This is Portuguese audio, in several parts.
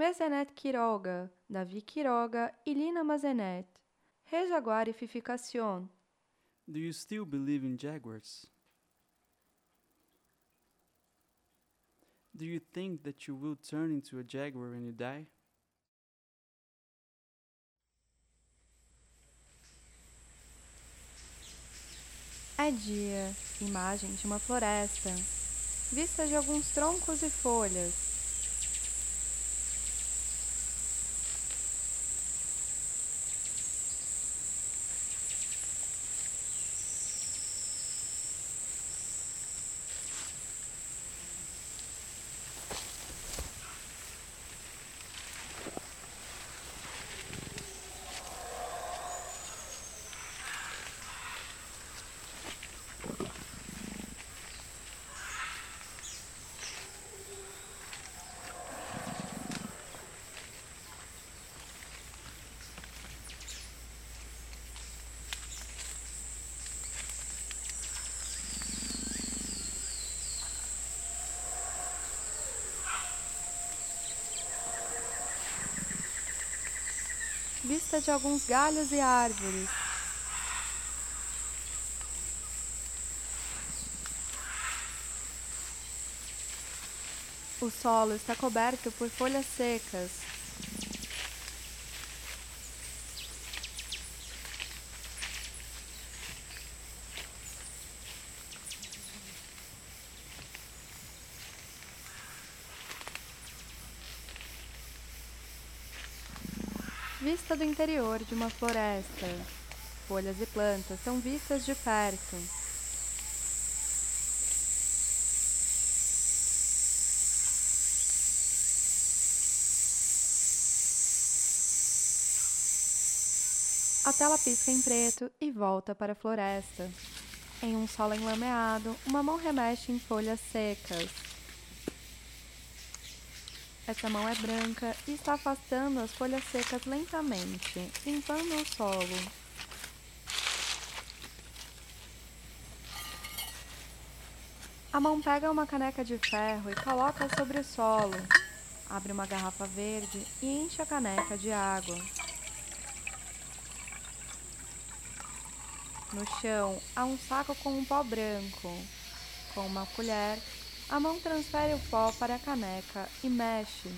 Mezenet Quiroga, Davi Quiroga e Lina Mazenet. Rejaguarificación. Do you still believe in jaguars? Do you think that you will turn into a jaguar when you die? É dia, imagem de uma floresta, vista de alguns troncos e folhas. Vista de alguns galhos e árvores. O solo está coberto por folhas secas. Vista do interior de uma floresta. Folhas e plantas são vistas de perto. A tela pisca em preto e volta para a floresta. Em um solo enlameado, uma mão remexe em folhas secas. Essa mão é branca e está afastando as folhas secas lentamente, limpando o solo. A mão pega uma caneca de ferro e coloca sobre o solo. Abre uma garrafa verde e enche a caneca de água. No chão há um saco com um pó branco. Com uma colher, a mão transfere o pó para a caneca e mexe.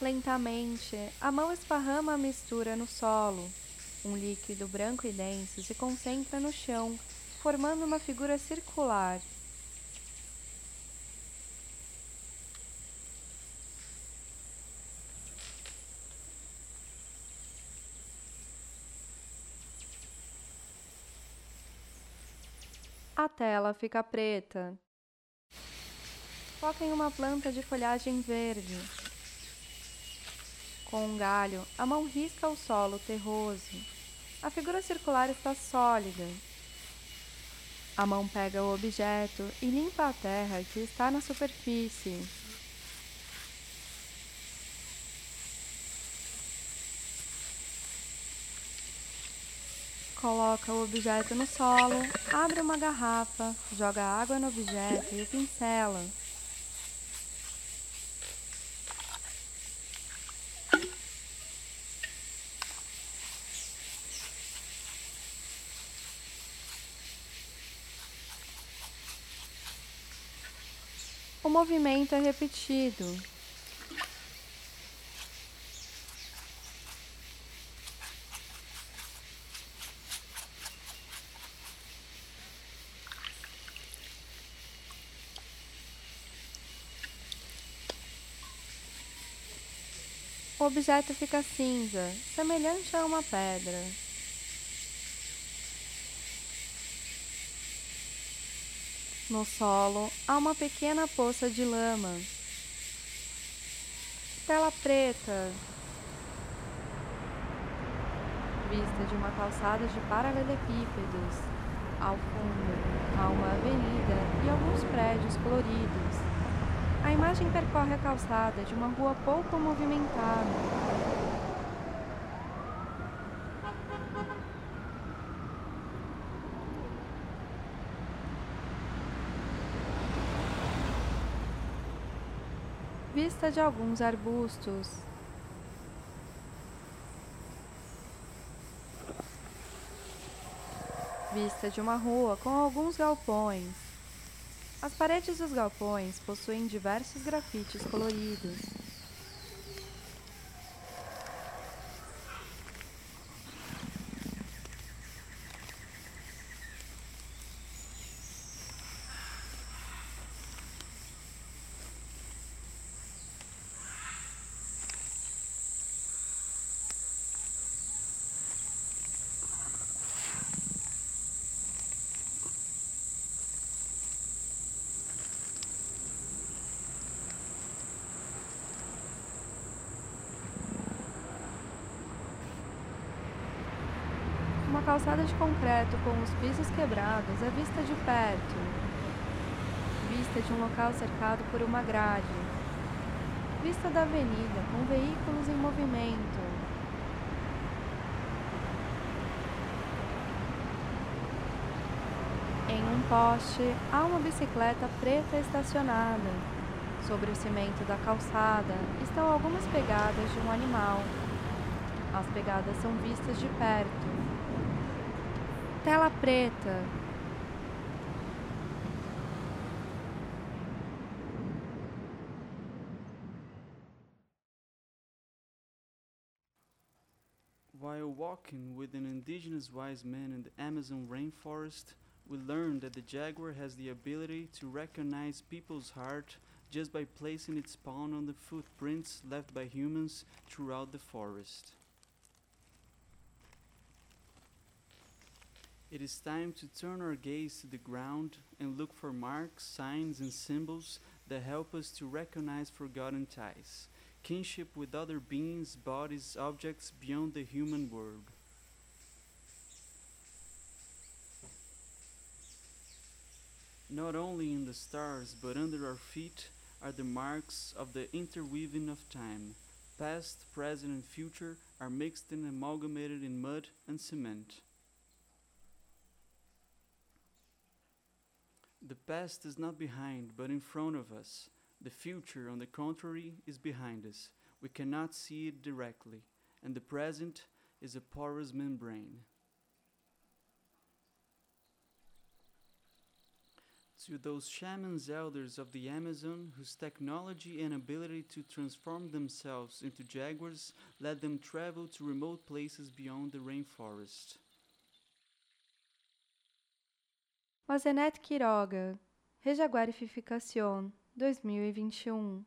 Lentamente, a mão esparrama a mistura no solo. Um líquido branco e denso se concentra no chão, formando uma figura circular. A tela fica preta. Foca em uma planta de folhagem verde. Com um galho, a mão risca o solo terroso. A figura circular está sólida. A mão pega o objeto e limpa a terra que está na superfície. Coloca o objeto no solo, abre uma garrafa, joga água no objeto e o pincela. O movimento é repetido. O objeto fica cinza, semelhante a uma pedra. No solo há uma pequena poça de lama. Tela preta. Vista de uma calçada de paralelepípedos. Ao fundo há uma avenida e alguns prédios coloridos. Viagem percorre a calçada de uma rua pouco movimentada. Vista de alguns arbustos. Vista de uma rua com alguns galpões. As paredes dos galpões possuem diversos grafites coloridos. Calçada de concreto com os pisos quebrados é vista de perto. Vista de um local cercado por uma grade. Vista da avenida com veículos em movimento. Em um poste há uma bicicleta preta estacionada. Sobre o cimento da calçada estão algumas pegadas de um animal. As pegadas são vistas de perto. Tela preta. While walking with an indigenous wise man in the Amazon rainforest, we learned that the jaguar has the ability to recognize people's heart just by placing its paw on the footprints left by humans throughout the forest. It is time to turn our gaze to the ground and look for marks, signs, and symbols that help us to recognize forgotten ties, kinship with other beings, bodies, objects beyond the human world. Not only in the stars, but under our feet are the marks of the interweaving of time. Past, present, and future are mixed and amalgamated in mud and cement. The past is not behind, but in front of us. The future, on the contrary, is behind us. We cannot see it directly, and the present is a porous membrane. To those shamans elders of the Amazon whose technology and ability to transform themselves into jaguars let them travel to remote places beyond the rainforest. Mazenet Quiroga, Rejaguarificação, 2021